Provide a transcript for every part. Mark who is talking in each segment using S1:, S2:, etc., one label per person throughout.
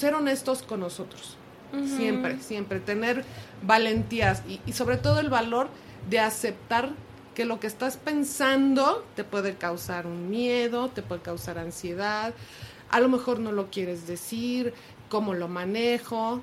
S1: ser honestos con nosotros. Siempre, siempre. Tener valentías y, y sobre todo el valor de aceptar que lo que estás pensando te puede causar un miedo, te puede causar ansiedad, a lo mejor no lo quieres decir, cómo lo manejo.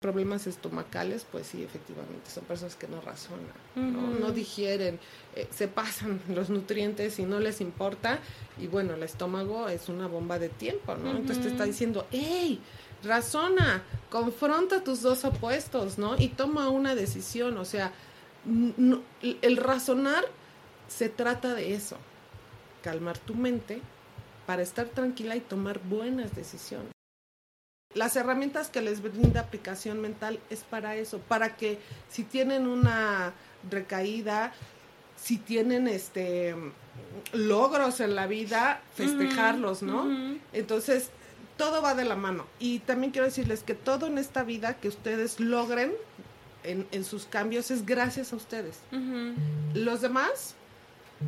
S1: Problemas estomacales, pues sí, efectivamente, son personas que no razonan, ¿no? digieren, eh, se pasan los nutrientes y no les importa. Y bueno, el estómago es una bomba de tiempo, ¿no? Entonces te está diciendo, hey, razona, confronta tus dos opuestos, ¿no? Y toma una decisión, o sea, el razonar se trata de eso, calmar tu mente para estar tranquila y tomar buenas decisiones. Las herramientas que les brinda aplicación mental es para eso, para que si tienen una recaída, si tienen este logros en la vida, festejarlos, ¿no? Entonces, todo va de la mano. Y también quiero decirles que todo en esta vida que ustedes logren en, sus cambios es gracias a ustedes. Los demás,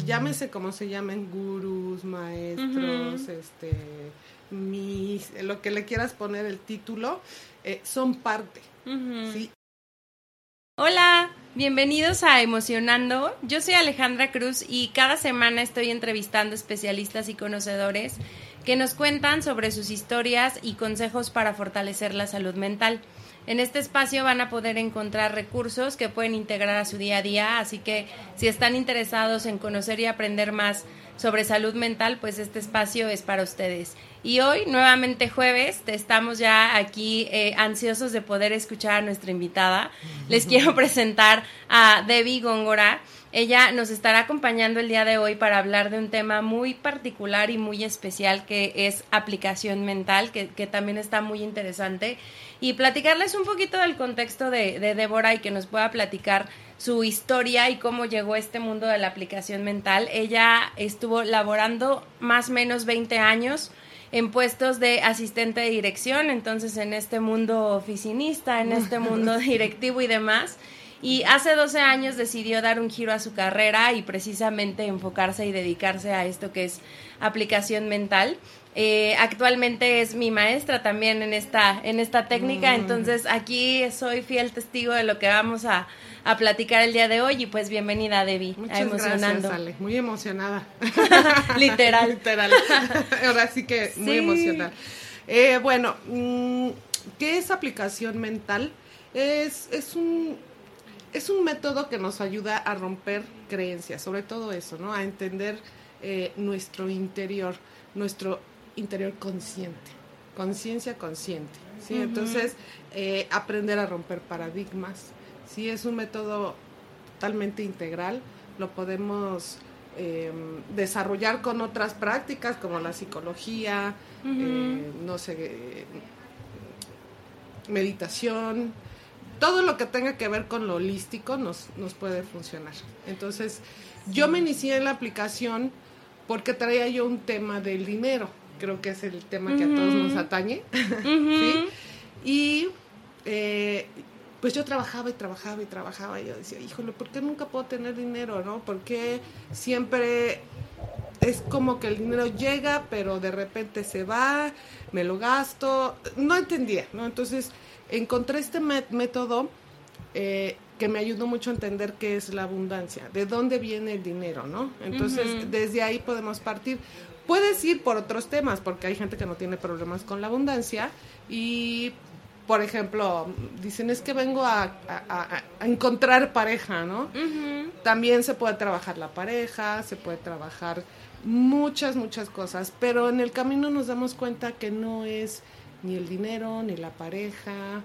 S1: llámese como se llamen, gurús, maestros, este mis, lo que le quieras poner el título, eh, son parte.
S2: Hola, bienvenidos a Emocionando. Yo soy Alejandra Cruz y cada semana estoy entrevistando especialistas y conocedores que nos cuentan sobre sus historias y consejos para fortalecer la salud mental. En este espacio van a poder encontrar recursos que pueden integrar a su día a día, así que si están interesados en conocer y aprender más sobre salud mental, pues este espacio es para ustedes. Y hoy, nuevamente jueves, estamos ya aquí eh, ansiosos de poder escuchar a nuestra invitada. Les quiero presentar a Debbie Góngora. Ella nos estará acompañando el día de hoy para hablar de un tema muy particular y muy especial que es aplicación mental, que, también está muy interesante. Y platicarles un poquito del contexto de, de Débora y que nos pueda platicar su historia y cómo llegó a este mundo de la aplicación mental. Ella estuvo laborando más o menos 20 años en puestos de asistente de dirección, entonces en este mundo oficinista, en este mundo directivo y demás. Y hace 12 años decidió dar un giro a su carrera y precisamente enfocarse y dedicarse a esto que es aplicación mental. Eh, actualmente es mi maestra también en esta, en esta técnica, mm. entonces aquí soy fiel testigo de lo que vamos a, a platicar el día de hoy y pues bienvenida Debbie
S1: Muchas emocionando. Gracias, Ale. Muy emocionada.
S2: Literal.
S1: Literal. Ahora sí que muy emocionada. Eh, bueno, mm, ¿qué es aplicación mental? Es, es un es un método que nos ayuda a romper creencias, sobre todo eso, ¿no? A entender eh, nuestro interior, nuestro interior consciente, conciencia consciente, ¿sí? Entonces, eh, aprender a romper paradigmas, Sí, es un método totalmente integral, lo podemos em, desarrollar con otras prácticas como la psicología, eh, no sé, meditación, todo lo que tenga que ver con lo holístico nos, nos puede funcionar. Entonces, yo me inicié en la aplicación porque traía yo un tema del dinero, creo que es el tema que a todos nos atañe, ¿sí? Y eh, pues yo trabajaba y trabajaba y trabajaba y yo decía, híjole, ¿por qué nunca puedo tener dinero, no? ¿Por qué siempre es como que el dinero llega, pero de repente se va, me lo gasto? No entendía, ¿no? Entonces encontré este método eh, que me ayudó mucho a entender qué es la abundancia, de dónde viene el dinero, ¿no? Entonces desde ahí podemos partir. Puedes ir por otros temas, porque hay gente que no tiene problemas con la abundancia y por ejemplo, dicen es que vengo a, encontrar pareja, ¿no? También se puede trabajar la pareja, se puede trabajar muchas, muchas cosas, pero en el camino nos damos cuenta que no es ni el dinero, ni la pareja,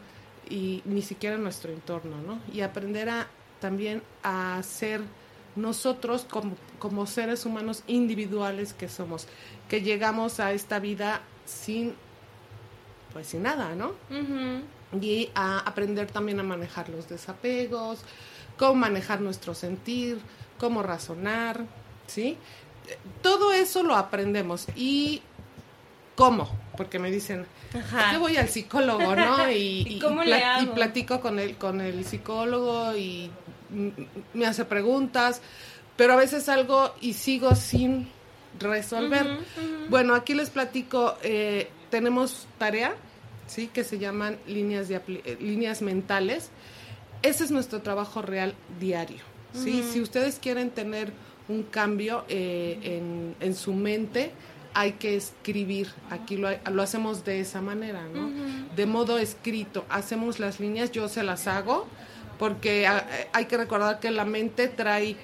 S1: y ni siquiera nuestro entorno, ¿no? Y aprender a también a ser nosotros como, como seres humanos individuales que somos, que llegamos a esta vida sin pues sin nada, ¿no? Y a aprender también a manejar los desapegos, cómo manejar nuestro sentir, cómo razonar, ¿sí? Todo eso lo aprendemos y cómo, porque me dicen, qué voy al psicólogo, no?
S2: Y, y,
S1: platico con el, con el psicólogo y me hace preguntas, pero a veces algo y sigo sin resolver. Bueno, aquí les platico, eh, tenemos tarea ¿sí? Que se llaman líneas, de eh, líneas mentales. Ese es nuestro trabajo real diario, ¿sí? Si ustedes quieren tener un cambio eh, en, su mente, hay que escribir. Aquí lo, lo hacemos de esa manera, ¿no? De modo escrito. Hacemos las líneas, yo se las hago, porque ah, hay que recordar que la mente trae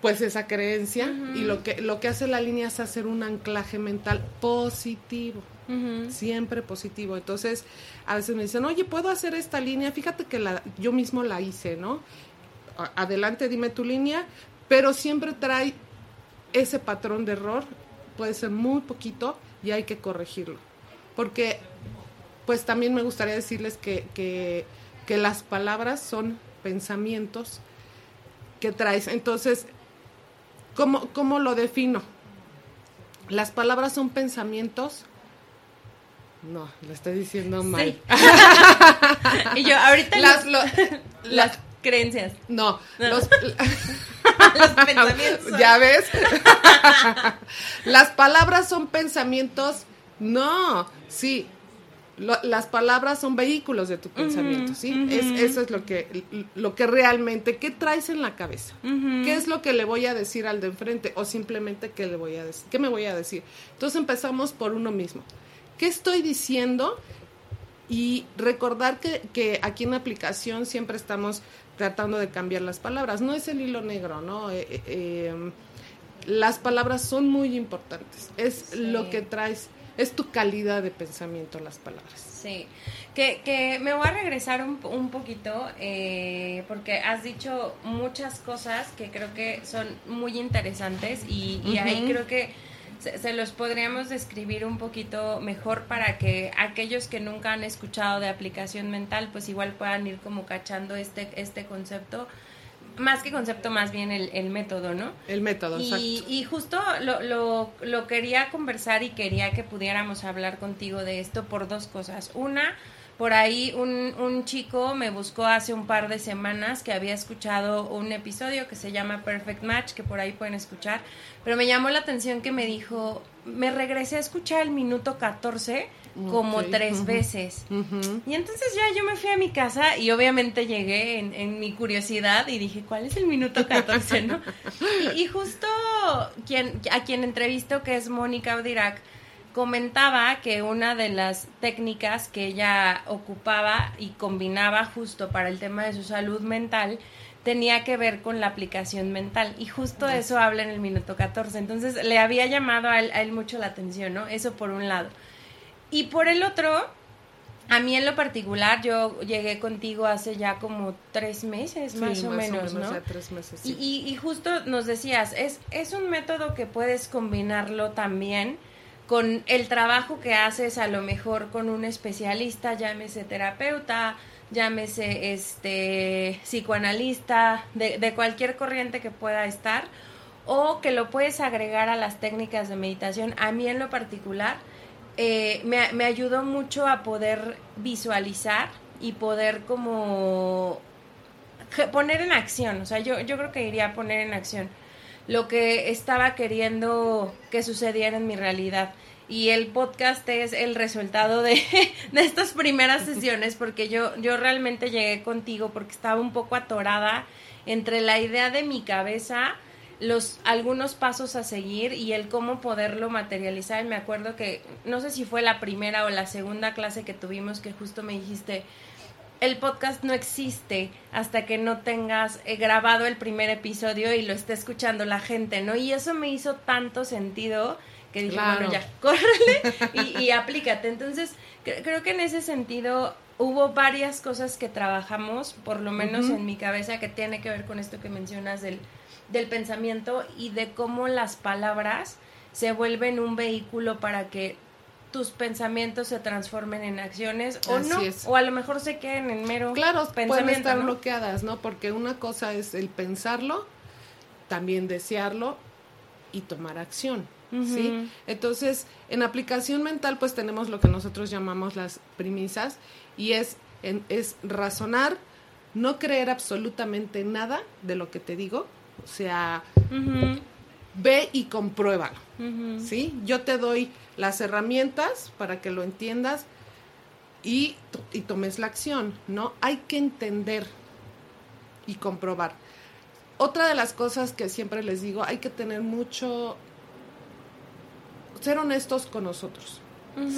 S1: pues esa creencia y lo que lo que hace la línea es hacer un anclaje mental positivo siempre positivo entonces a veces me dicen oye puedo hacer esta línea fíjate que la yo mismo la hice no adelante dime tu línea pero siempre trae ese patrón de error puede ser muy poquito y hay que corregirlo porque pues también me gustaría decirles que, que, que las palabras son pensamientos que traes entonces ¿Cómo, lo defino? Las palabras son pensamientos. No, lo estoy diciendo mal.
S2: y yo, ahorita las, las creencias.
S1: No, los, los pensamientos. ¿Ya ves? las palabras son pensamientos. No, sí, las palabras son vehículos de tu pensamiento, ¿sí? es, eso es lo que, lo que realmente, ¿qué traes en la cabeza? ¿Qué es lo que le voy a decir al de enfrente? O simplemente, ¿qué le voy a decir? ¿Qué me voy a decir? Entonces empezamos por uno mismo. ¿Qué estoy diciendo? Y recordar que, que aquí en la aplicación siempre estamos tratando de cambiar las palabras. No es el hilo negro, ¿no? Eh, eh, eh, las palabras son muy importantes. Es lo que traes es tu calidad de pensamiento las palabras.
S2: Sí, que, que me voy a regresar un, un poquito eh, porque has dicho muchas cosas que creo que son muy interesantes y, y ahí creo que se, los podríamos describir un poquito mejor para que aquellos que nunca han escuchado de aplicación mental pues igual puedan ir como cachando este, este concepto más que concepto, más bien el, método, ¿no?
S1: El método,
S2: y,
S1: exacto.
S2: Y justo lo, lo, lo quería conversar y quería que pudiéramos hablar contigo de esto por dos cosas. Una, por ahí un, un, chico me buscó hace un par de semanas que había escuchado un episodio que se llama Perfect Match, que por ahí pueden escuchar, pero me llamó la atención que me dijo, me regresé a escuchar el minuto 14 como tres veces. Y entonces ya yo me fui a mi casa y obviamente llegué en, mi curiosidad y dije, ¿cuál es el minuto 14? ¿no? y, justo quien, a quien entrevisto, que es Mónica Audirac, comentaba que una de las técnicas que ella ocupaba y combinaba justo para el tema de su salud mental tenía que ver con la aplicación mental y justo eso habla en el minuto 14. Entonces le había llamado a él mucho la atención, ¿no? Eso por un lado. Y por el otro, a mí en lo particular, yo llegué contigo hace ya como tres meses, más, o, menos, ¿no?
S1: tres meses,
S2: y, y, justo nos decías, es, es un método que puedes combinarlo también con el trabajo que haces a lo mejor con un especialista, llámese terapeuta, llámese este psicoanalista, de, de cualquier corriente que pueda estar, o que lo puedes agregar a las técnicas de meditación. A mí en lo particular, eh, me, me ayudó mucho a poder visualizar y poder como poner en acción, o sea, yo, yo creo que iría a poner en acción lo que estaba queriendo que sucediera en mi realidad. Y el podcast es el resultado de, estas primeras sesiones, porque yo, yo realmente llegué contigo porque estaba un poco atorada entre la idea de mi cabeza los algunos pasos a seguir y el cómo poderlo materializar. Me acuerdo que no sé si fue la primera o la segunda clase que tuvimos que justo me dijiste el podcast no existe hasta que no tengas eh, grabado el primer episodio y lo esté escuchando la gente, ¿no? Y eso me hizo tanto sentido que dije, bueno, ya, córrele y, aplícate. Entonces, creo que en ese sentido hubo varias cosas que trabajamos, por lo menos en mi cabeza, que tiene que ver con esto que mencionas del del pensamiento y de cómo las palabras se vuelven un vehículo para que tus pensamientos se transformen en acciones o no, o a lo mejor se queden en mero
S1: claro, pueden estar bloqueadas, ¿no? Porque una cosa es el pensarlo, también desearlo y tomar acción, ¿sí? Entonces, en aplicación mental pues tenemos lo que nosotros llamamos las premisas y es, es razonar, no creer absolutamente nada de lo que te digo, o sea, ve y compruébalo. ¿Sí? Yo te doy las herramientas para que lo entiendas. y, y tomes la acción, ¿no? Hay que entender y comprobar. Otra de las cosas que siempre les digo, hay que tener mucho, ser honestos con nosotros.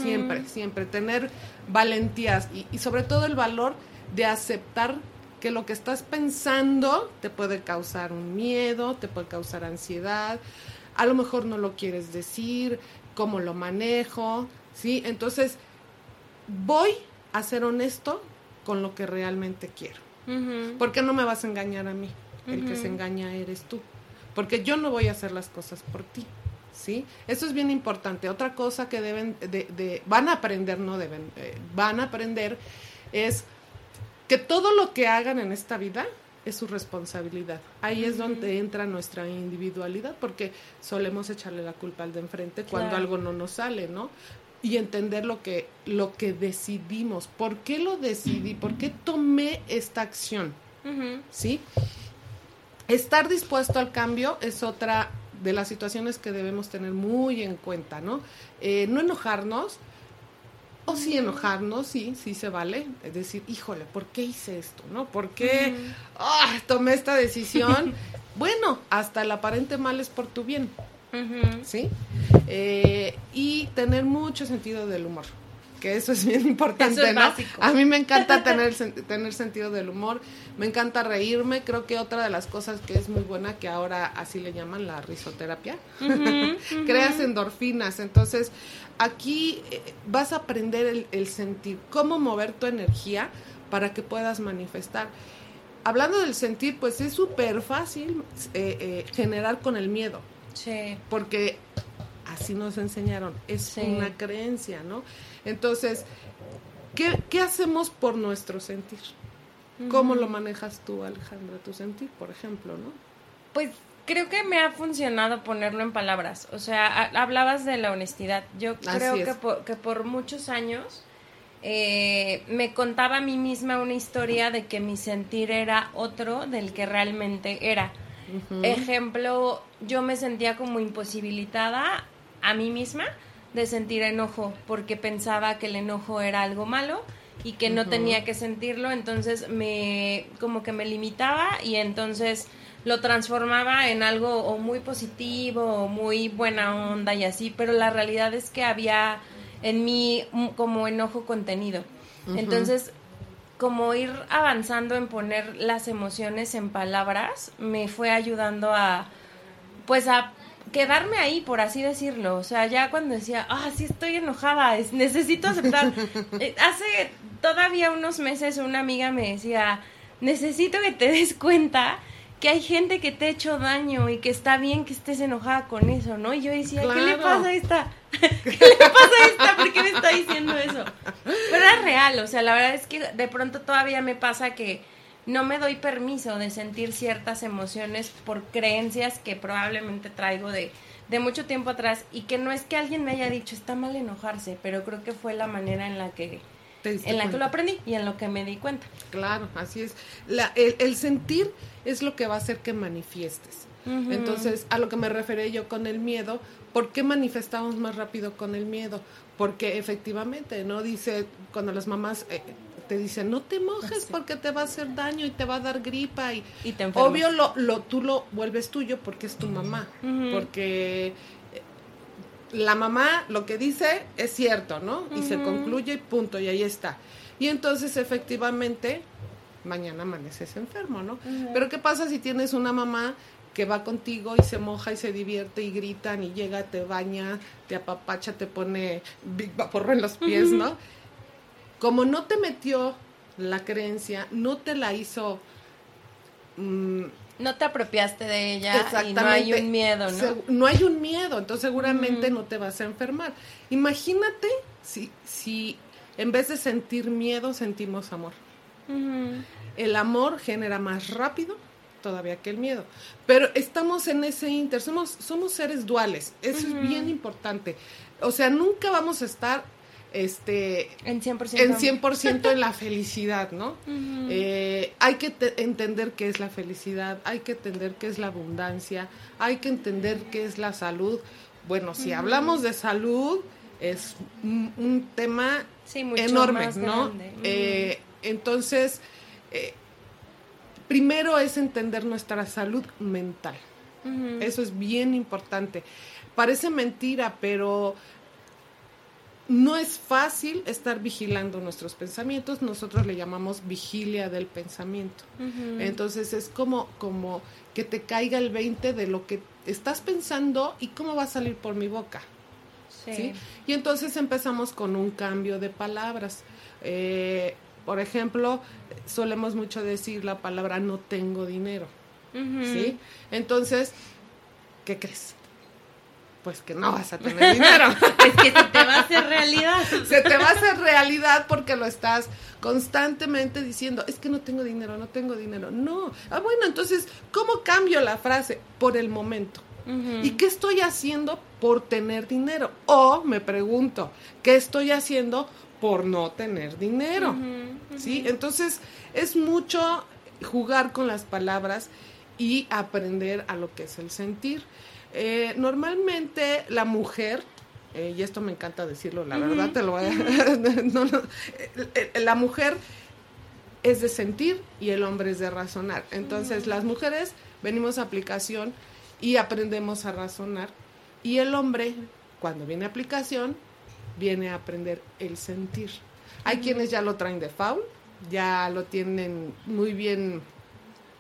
S1: Siempre, siempre. Tener valentías y, y sobre todo el valor de aceptar que lo que estás pensando te puede causar un miedo, te puede causar ansiedad, a lo mejor no lo quieres decir, cómo lo manejo, ¿sí? Entonces, voy a ser honesto con lo que realmente quiero. Porque no me vas a engañar a mí, el que se engaña eres tú. Porque yo no voy a hacer las cosas por ti. ¿Sí? Eso es bien importante. Otra cosa que deben de, van a aprender, no deben, eh, van a aprender es que todo lo que hagan en esta vida es su responsabilidad. Ahí es donde entra nuestra individualidad, porque solemos echarle la culpa al de enfrente cuando algo no nos sale, ¿no? Y entender lo que, lo que decidimos, por qué lo decidí, por qué tomé esta acción, ¿sí? Estar dispuesto al cambio es otra de las situaciones que debemos tener muy en cuenta, ¿no? Eh, no enojarnos, o sí enojarnos, sí, sí se vale. Es decir, híjole, ¿por qué hice esto? ¿No? ¿Por qué ah, tomé esta decisión? bueno, hasta el aparente mal es por tu bien. ¿Sí? Eh, y tener mucho sentido del humor que eso es bien importante, es ¿no? A mí me encanta tener, tener sentido del humor, me encanta reírme, creo que otra de las cosas que es muy buena, que ahora así le llaman la risoterapia, creas endorfinas, entonces aquí eh, vas a aprender el, sentir, cómo mover tu energía para que puedas manifestar. Hablando del sentir, pues es súper fácil eh, eh, generar con el miedo. Sí. Porque así nos enseñaron, es una creencia, ¿no? Entonces, ¿qué, hacemos por nuestro sentir? ¿Cómo lo manejas tú, Alejandra, tu sentir, por ejemplo, no?
S2: Pues creo que me ha funcionado ponerlo en palabras. O sea, hablabas de la honestidad. Yo creo que por, que por, muchos años eh, me contaba a mí misma una historia de que mi sentir era otro del que realmente era. Ejemplo, yo me sentía como imposibilitada a mí misma de sentir enojo porque pensaba que el enojo era algo malo y que no tenía que sentirlo, entonces me como que me limitaba y entonces lo transformaba en algo o muy positivo o muy buena onda y así, pero la realidad es que había en mí como enojo contenido. Entonces, como ir avanzando en poner las emociones en palabras me fue ayudando a pues a quedarme ahí, por así decirlo. O sea, ya cuando decía, ah, sí estoy enojada, necesito aceptar. Eh, hace todavía unos meses una amiga me decía, necesito que te des cuenta que hay gente que te ha hecho daño y que está bien que estés enojada con eso, ¿no? Y yo decía, ¿qué le pasa a esta? ¿Qué le pasa a esta? ¿Por qué me está diciendo eso? Pero es real, o sea, la verdad es que de pronto todavía me pasa que no me doy permiso de sentir ciertas emociones por creencias que probablemente traigo de, mucho tiempo atrás y que no es que alguien me haya dicho está mal enojarse, pero creo que fue la manera en la que en la que lo aprendí y en lo que me di cuenta.
S1: Claro, así es. La, el, sentir es lo que va a hacer que manifiestes. Entonces, a lo que me referí yo con el miedo, ¿por qué manifestamos más rápido con el miedo? Porque efectivamente, ¿no? Dice, cuando las mamás eh, te dicen, no te mojes porque te va a hacer daño y te va a dar gripa y, obvio lo, lo, tú lo vuelves tuyo porque es tu mamá, porque eh, la mamá lo que dice es cierto, ¿no? Y se concluye y punto, y ahí está. Y entonces efectivamente mañana amaneces enfermo, ¿no? Pero ¿qué pasa si tienes una mamá que va contigo y se moja y se divierte y gritan y llega, te baña, te apapacha, te pone Big Vaporro en los pies, ¿no? Como no te metió la creencia, no te la hizo...
S2: Mm, no te apropiaste de ella y no hay un miedo, ¿no?
S1: no hay un miedo, entonces seguramente no te vas a enfermar. Imagínate si, si en vez de sentir miedo sentimos amor. El amor genera más rápido todavía que el miedo. Pero estamos en ese inter, somos, somos seres duales, eso es bien importante. O sea, nunca vamos a estar este
S2: en 100%,
S1: en, en la felicidad, ¿no? Eh, hay que entender qué es la felicidad, hay que entender qué es la abundancia, hay que entender qué es la salud. Bueno, si hablamos de salud, es un, tema enorme, ¿no? Eh, entonces, eh, primero es entender nuestra salud mental. Eso es bien importante. Parece mentira, pero no es fácil estar vigilando nuestros pensamientos, nosotros le llamamos vigilia del pensamiento. Entonces es como, como que te caiga el 20 de lo que estás pensando y cómo va a salir por mi boca. Sí. Y entonces empezamos con un cambio de palabras. Eh, por ejemplo, solemos mucho decir la palabra no tengo dinero. ¿Sí? Entonces, ¿qué crees? Pues que no vas a tener dinero.
S2: es que se te va a hacer realidad.
S1: se te va a hacer realidad porque lo estás constantemente diciendo, es que no tengo dinero, no tengo dinero. No. Ah, bueno, entonces, ¿cómo cambio la frase? Por el momento. ¿Y qué estoy haciendo por tener dinero? O me pregunto, ¿qué estoy haciendo por no tener dinero? ¿Sí? Entonces, es mucho jugar con las palabras y aprender a lo que es el sentir. Eh, normalmente la mujer, eh, y esto me encanta decirlo, la verdad te lo voy a... Eh, la mujer es de sentir y el hombre es de razonar. Entonces las mujeres venimos a aplicación y aprendemos a razonar. Y el hombre, cuando viene a aplicación, viene a aprender el sentir. Hay quienes ya lo traen de faul, ya lo tienen muy bien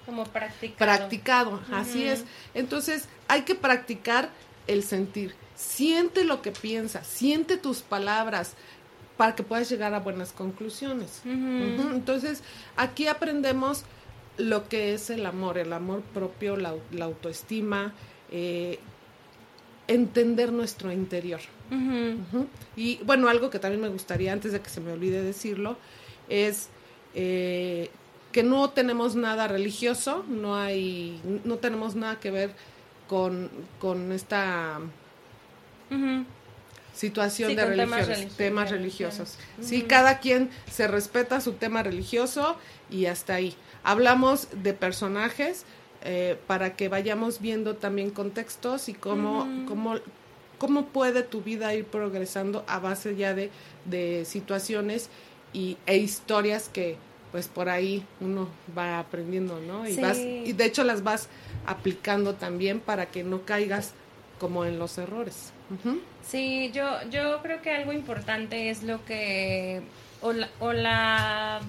S2: como practicado.
S1: Practicado, así es. Entonces, hay que practicar el sentir. Siente lo que piensas, siente tus palabras para que puedas llegar a buenas conclusiones. Entonces, aquí aprendemos lo que es el amor, el amor propio, la, autoestima, eh, entender nuestro interior. Y bueno, algo que también me gustaría, antes de que se me olvide decirlo, es eh, que no tenemos nada religioso, no hay, no tenemos nada que ver con, con esta situación de religiones, temas, religiosos. Sí, cada quien se respeta su tema religioso y hasta ahí. Hablamos de personajes eh, para que vayamos viendo también contextos y cómo, cómo, cómo puede tu vida ir progresando a base ya de, de situaciones y, e historias que, pues por ahí uno va aprendiendo, ¿no? Y, vas, y de hecho las vas aplicando también para que no caigas como en los errores.
S2: Sí, yo, yo creo que algo importante es lo que, o la, o la,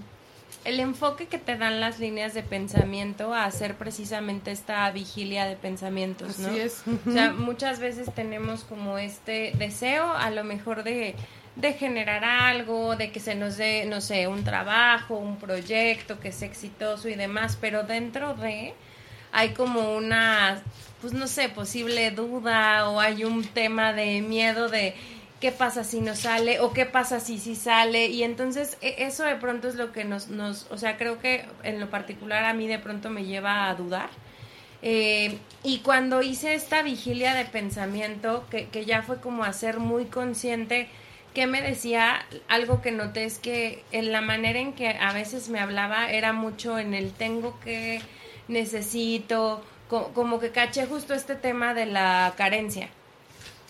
S2: el enfoque que te dan las líneas de pensamiento a hacer precisamente esta vigilia de pensamientos, ¿no?
S1: Así es.
S2: O sea, muchas veces tenemos como este deseo, a lo mejor de de generar algo, de que se nos dé, no sé, un trabajo, un proyecto que sea exitoso y demás, pero dentro de hay como una, pues no sé, posible duda o hay un tema de miedo de qué pasa si no sale o qué pasa si sí sale y entonces e, eso de pronto es lo que nos, nos, o sea, creo que en lo particular a mí de pronto me lleva a dudar. Eh, y cuando hice esta vigilia de pensamiento, que, que ya fue como hacer muy consciente que me decía, algo que noté es que en la manera en que a veces me hablaba era mucho en el tengo que, necesito, como que caché justo este tema de la carencia.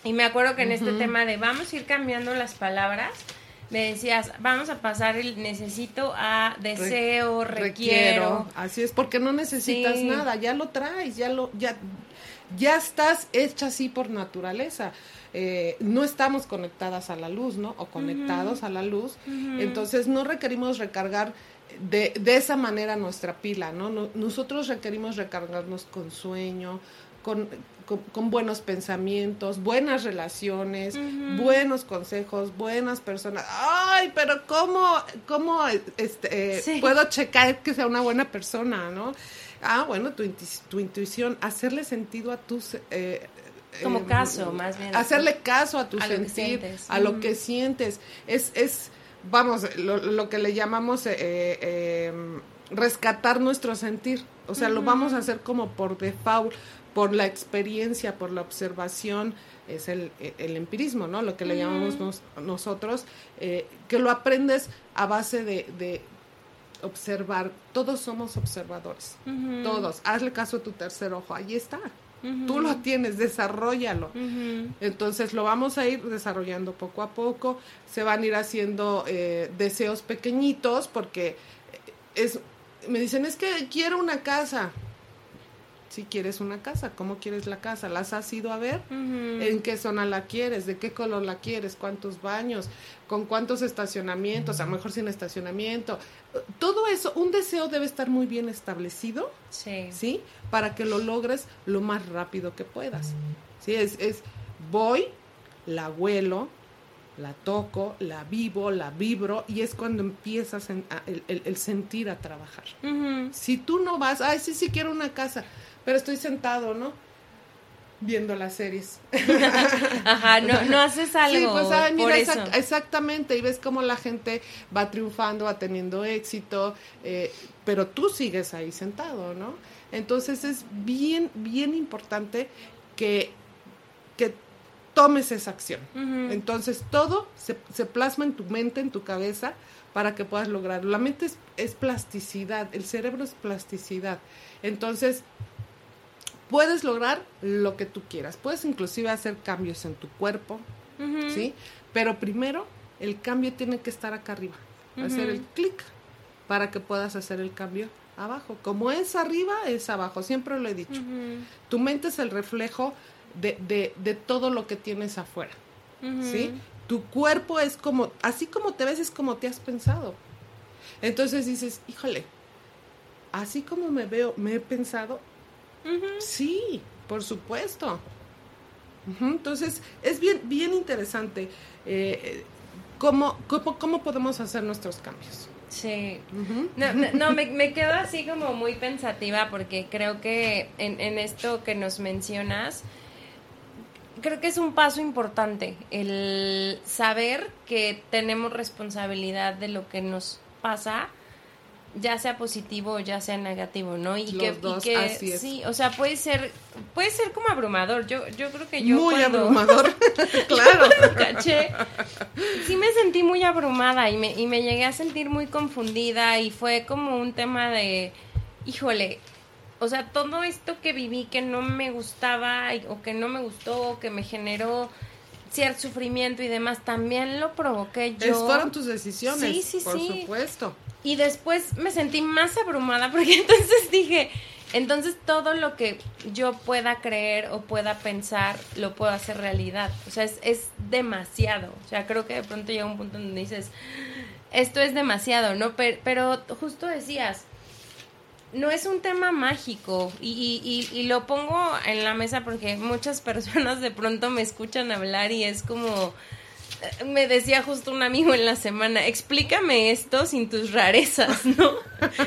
S2: Y me acuerdo que en este tema de vamos a ir cambiando las palabras, me decías, vamos a pasar el necesito a deseo, requiero.
S1: Así es, porque no necesitas nada, ya lo traes, ya lo, ya, ya estás hecha así por naturaleza. Eh, no estamos conectadas a la luz, ¿no? O conectados a la luz. Entonces no requerimos recargar de, de, esa manera nuestra pila, ¿no? Nosotros requerimos recargarnos con sueño, con, con, buenos pensamientos, buenas relaciones, buenos consejos, buenas personas. Ay, pero ¿cómo, cómo este, puedo checar que sea una buena persona, ¿no? Ah, bueno, tu, tu intuición, hacerle sentido a tus... Eh,
S2: como eh, caso, más bien.
S1: Hacerle caso a tu sentir, a lo que sientes. Es, es vamos, lo, que le llamamos eh, em, rescatar nuestro sentir. O sea, lo vamos a hacer como por default, por la experiencia, por la observación. Es el, el empirismo, ¿no? Lo que le llamamos nosotros, eh, que lo aprendes a base de, de observar. Todos somos observadores. Todos. Hazle caso a tu tercer ojo. Ahí está. Tú lo tienes, desarrollalo. Entonces lo vamos a ir desarrollando poco a poco. Se van a ir haciendo eh, deseos pequeñitos porque es, me dicen, es que quiero una casa si quieres una casa, cómo quieres la casa, las has ido a ver, en qué zona la quieres, de qué color la quieres, cuántos baños, con cuántos estacionamientos, a lo mejor sin estacionamiento. Todo eso, un deseo debe estar muy bien establecido, sí, ¿sí? Para que lo logres lo más rápido que puedas. Sí, es, es voy, la huelo, la toco, la vivo, la vibro y es cuando empiezas el, el, sentir a trabajar. Si tú no vas, ay, sí, sí quiero una casa, pero estoy sentado, ¿no? Viendo las series.
S2: Ajá, no, no haces algo. Sí, pues, ah, mira,
S1: exactamente, y ves cómo la gente va triunfando, va teniendo éxito, eh, pero tú sigues ahí sentado, ¿no? Entonces es bien, bien importante que, que tomes esa acción. Entonces todo se, se, plasma en tu mente, en tu cabeza, para que puedas lograrlo. La mente es, es plasticidad, el cerebro es plasticidad. Entonces, puedes lograr lo que tú quieras. Puedes inclusive hacer cambios en tu cuerpo, ¿sí? Pero primero el cambio tiene que estar acá arriba, hacer el clic para que puedas hacer el cambio abajo. Como es arriba, es abajo, siempre lo he dicho. Tu mente es el reflejo de, de, de, todo lo que tienes afuera, ¿sí? Tu cuerpo es como, así como te ves, es como te has pensado. Entonces dices, híjole, así como me veo, me he pensado, Sí, por supuesto. Entonces, es bien, bien interesante eh, cómo, cómo, podemos hacer nuestros cambios.
S2: Sí. No, me, quedo así como muy pensativa porque creo que en, en, esto que nos mencionas, creo que es un paso importante el saber que tenemos responsabilidad de lo que nos pasa ya sea positivo o ya sea negativo, ¿no? Y que, sí, o sea, puede ser puede ser como abrumador. Yo yo creo que yo
S1: muy abrumador. claro.
S2: caché sí me sentí muy abrumada y me y me llegué a sentir muy confundida y fue como un tema de híjole, o sea, todo esto que viví que no me gustaba o que no me gustó o que me generó cierto sufrimiento y demás, también lo provoqué yo.
S1: fueron tus decisiones, sí, sí, por supuesto.
S2: Y después me sentí más abrumada porque entonces dije, entonces todo lo que yo pueda creer o pueda pensar lo puedo hacer realidad. O sea, es, es demasiado. O sea, creo que de pronto llega un punto donde dices, esto es demasiado, ¿no? Pero, pero justo decías, no es un tema mágico y, y, y, lo pongo en la mesa porque muchas personas de pronto me escuchan hablar y es como me decía justo un amigo en la semana, explícame esto sin tus rarezas, ¿no?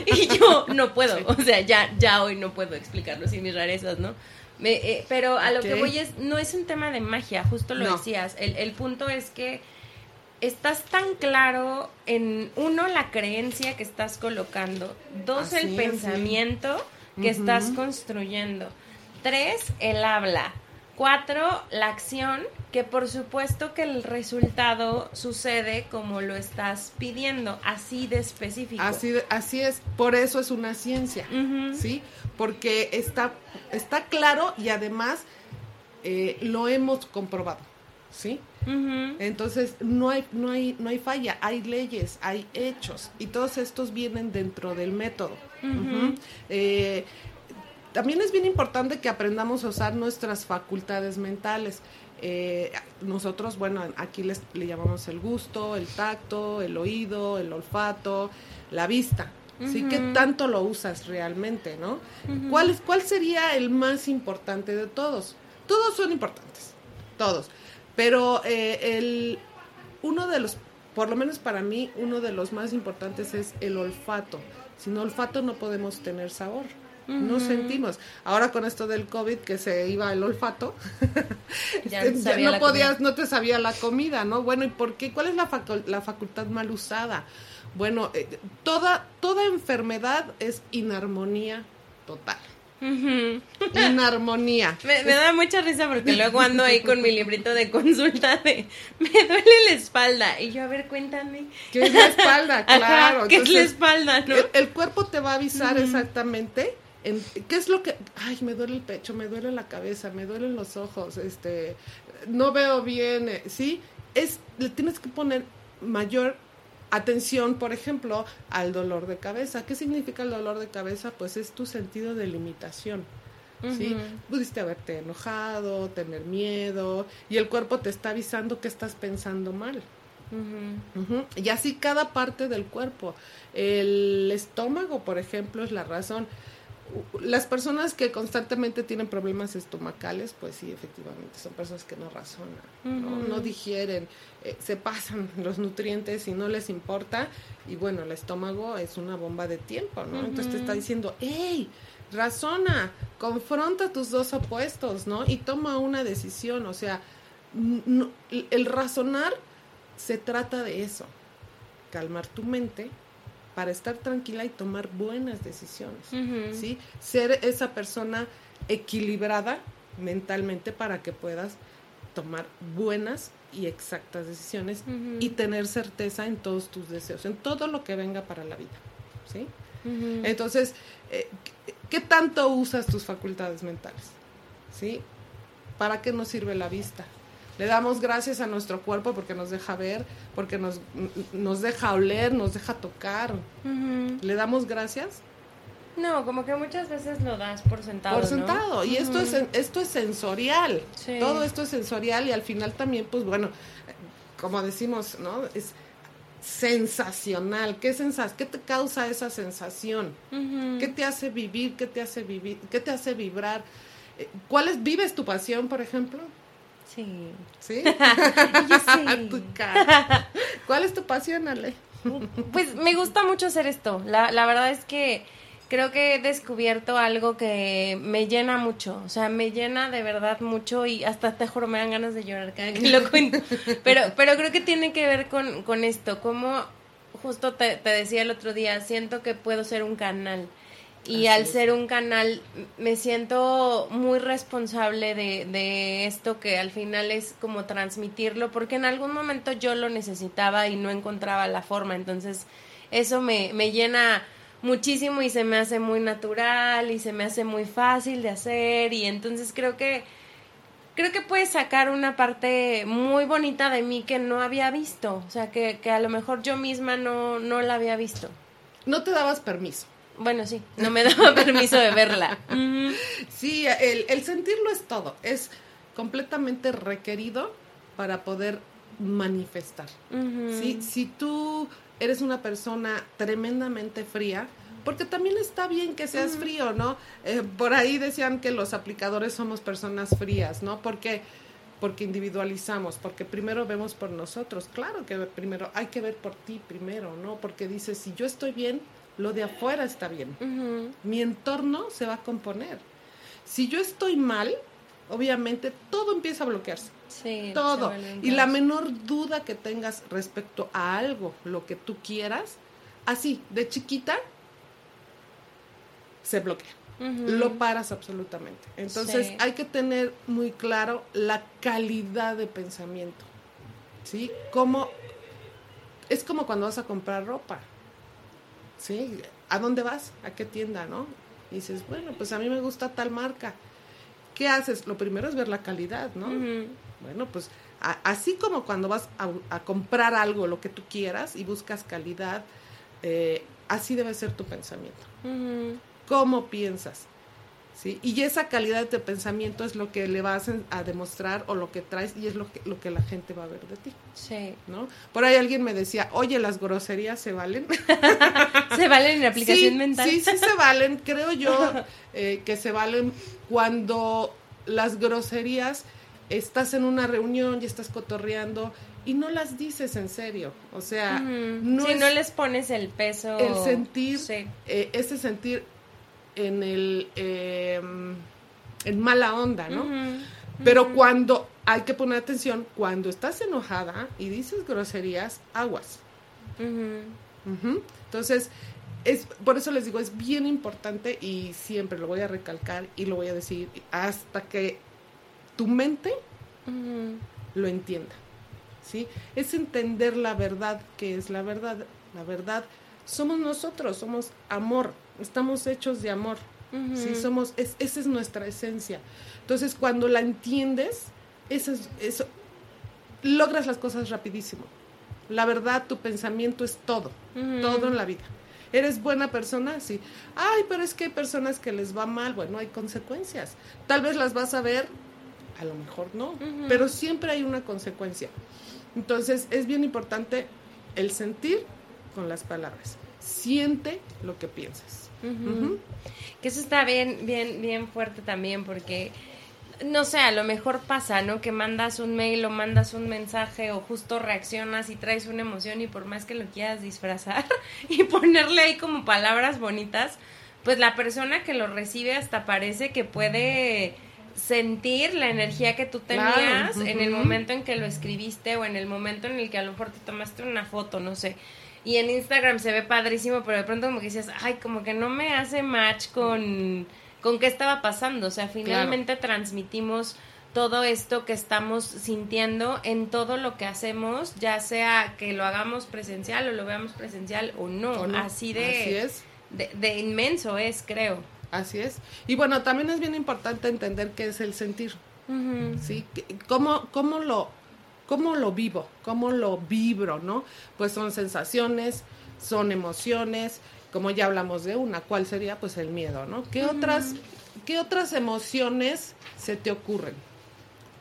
S2: Y yo no puedo, o sea, ya, ya hoy no puedo explicarlo sin mis rarezas, ¿no? Eh, pero a lo que voy es, no es un tema de magia, justo lo decías, el, el punto es que estás tan claro en, uno, la creencia que estás colocando, dos, el pensamiento que estás construyendo, tres, el habla, cuatro, la acción que por supuesto que el resultado sucede como lo estás pidiendo, así de específico.
S1: Así, así es, por eso es una ciencia, ¿sí? Porque está, está claro y además eh, lo hemos comprobado, ¿sí? Entonces no hay, no, hay, no hay falla, hay leyes, hay hechos y todos estos vienen dentro del método. Eh, también es bien importante que aprendamos a usar nuestras facultades mentales. Eh, nosotros, bueno, aquí les, le llamamos el gusto, el tacto, el oído, el olfato, la vista. ¿Sí? ¿Qué tanto lo usas realmente, no? ¿Cuál, ¿Cuál sería el más importante de todos? Todos son importantes, todos. Pero eh, el, uno de los, por lo menos para mí, uno de los más importantes es el olfato. Sin olfato no podemos tener sabor no sentimos. Ahora con esto del COVID que se iba el olfato, ya, no podías, no te sabía la comida, ¿no? Bueno, ¿y por qué? ¿Cuál es la, la facultad mal usada? Bueno, eh, toda, toda enfermedad es inarmonía total. Inarmonía.
S2: Me, da mucha risa porque luego ando ahí con mi librito de consulta de me duele la espalda. Y yo, a ver, cuéntame.
S1: ¿Qué es la espalda? Claro.
S2: ¿Qué es la espalda?
S1: El, cuerpo te va a avisar exactamente ¿Qué es lo que, ay, me duele el pecho, me duele la cabeza, me duelen los ojos, este, no veo bien, eh, ¿sí? Es, le tienes que poner mayor atención, por ejemplo, al dolor de cabeza. ¿Qué significa el dolor de cabeza? Pues es tu sentido de limitación. ¿sí? Pudiste haberte enojado, tener miedo, y el cuerpo te está avisando que estás pensando mal. Y así cada parte del cuerpo. El estómago, por ejemplo, es la razón las personas que constantemente tienen problemas estomacales, pues sí, efectivamente, son personas que no razonan, ¿no? digieren, eh, se pasan los nutrientes y no les importa. Y bueno, el estómago es una bomba de tiempo, ¿no? Entonces te está diciendo, hey, razona, confronta tus dos opuestos, ¿no? Y toma una decisión, o sea, el razonar se trata de eso, calmar tu mente para estar tranquila y tomar buenas decisiones, ¿sí? Ser esa persona equilibrada mentalmente para que puedas tomar buenas y exactas decisiones y tener certeza en todos tus deseos, en todo lo que venga para la vida, ¿sí? Entonces, eh, ¿qué tanto usas tus facultades mentales? ¿Sí? ¿Para qué nos sirve la vista? Le damos gracias a nuestro cuerpo porque nos deja ver, porque nos, nos deja oler, nos deja tocar. ¿Le damos gracias?
S2: No, como que muchas veces lo das por sentado.
S1: Por sentado. Y esto, es, esto es sensorial. Todo esto es sensorial y al final también, pues bueno, como decimos, ¿no? Es sensacional. ¿Qué, sensas ¿Qué te causa esa sensación? ¿Qué te hace vivir? ¿Qué te hace vivir? ¿Qué te hace vibrar? Eh, ¿Cuál es, vives tu pasión, por ejemplo?
S2: Sí.
S1: ¿Sí? ¿Cuál es tu pasión, Ale?
S2: Pues me gusta mucho hacer esto. La, la verdad es que creo que he descubierto algo que me llena mucho, o sea, me llena de verdad mucho y hasta te juro me dan ganas de llorar cada que lo cuento. Pero, pero creo que tiene que ver con, con esto, como justo te, te, decía el otro día, siento que puedo ser un canal y al ser un canal me siento muy responsable de, de, esto que al final es como transmitirlo porque en algún momento yo lo necesitaba y no encontraba la forma. Entonces eso me, me llena muchísimo y se me hace muy natural y se me hace muy fácil de hacer. Y entonces creo que creo que puede sacar una parte muy bonita de mí que no había visto. O sea que, que a lo mejor yo misma no, no la había visto.
S1: No te dabas permiso
S2: bueno, sí, no me daba permiso de verla.
S1: Sí, el, el sentirlo es todo, es completamente requerido para poder manifestar. ¿sí? Si tú eres una persona tremendamente fría, porque también está bien que seas frío, ¿no? Eh, por ahí decían que los aplicadores somos personas frías, ¿no? Porque porque individualizamos, porque primero vemos por nosotros. Claro que primero hay que ver por ti primero, ¿no? Porque dices, si yo estoy bien, lo de afuera está bien. Mi entorno se va a componer. Si yo estoy mal, obviamente todo empieza a bloquearse.
S2: Sí,
S1: todo. Y la menor duda que tengas respecto a algo, lo que tú quieras, así, de chiquita, se bloquea. Lo paras absolutamente. Entonces hay que tener muy claro la calidad de pensamiento. ¿Sí? Como, es como cuando vas a comprar ropa ¿sí? ¿A dónde vas? ¿A qué tienda, no? Y dices, bueno, pues a mí me gusta tal marca. ¿Qué haces? Lo primero es ver la calidad, ¿no? Bueno, pues así como cuando vas a, comprar algo, lo que tú quieras, y buscas calidad, eh, así debe ser tu pensamiento. ¿Cómo piensas? ¿Sí? Y esa calidad de pensamiento es lo que le vas a demostrar o lo que traes y es lo que, lo que la gente va a ver de ti.
S2: Sí.
S1: ¿No? Por ahí alguien me decía, oye, ¿las groserías se valen?
S2: ¿Se valen en aplicación mental?
S1: Sí, sí se valen. Creo yo eh, que se valen cuando las groserías estás en una reunión y estás cotorreando y no las dices en serio. O sea,
S2: no si no les pones el peso.
S1: El sentir, eh, ese sentir en el em, en mala onda, ¿no? Pero cuando hay que poner atención, cuando estás enojada y dices groserías, aguas. Entonces, es, por eso les digo, es bien importante y siempre lo voy a recalcar y lo voy a decir hasta que tu mente lo entienda. ¿sí? Es entender la verdad que es la verdad. La verdad somos nosotros, somos amor, estamos hechos de amor. ¿sí? Somos, es, esa es nuestra esencia. Entonces, cuando la entiendes, eso, es, eso logras las cosas rapidísimo. La verdad, tu pensamiento es todo, todo en la vida. ¿Eres buena persona? Sí. Ay, pero es que hay personas que les va mal. Bueno, hay consecuencias. Tal vez las vas a ver, a lo mejor no, pero siempre hay una consecuencia. Entonces, es bien importante el sentir con las palabras. Siente lo que piensas.
S2: Que eso está bien, bien, bien fuerte también, porque no sé, a lo mejor pasa, ¿no? Que mandas un mail o mandas un mensaje o justo reaccionas y traes una emoción y por más que lo quieras disfrazar y ponerle ahí como palabras bonitas, pues la persona que lo recibe hasta parece que puede sentir la energía que tú tenías en el momento en que lo escribiste o en el momento en el que a lo mejor te tomaste una foto, no sé. Y en Instagram se ve padrísimo, pero de pronto como que dices, ay, como que no me hace match con con qué estaba pasando. O sea, finalmente transmitimos todo esto que estamos sintiendo en todo lo que hacemos, ya sea que lo hagamos presencial o lo veamos presencial o no. Así de, es. De, inmenso es, creo.
S1: Así es. Y bueno, también es bien importante entender qué es el sentir. ¿Sí? ¿Cómo, cómo, lo, ¿Cómo lo vivo? ¿Cómo lo vibro? ¿No? Pues son sensaciones, son emociones, como ya hablamos de una, ¿cuál sería? Pues el miedo, ¿no? ¿Qué, otras, ¿qué otras emociones se te ocurren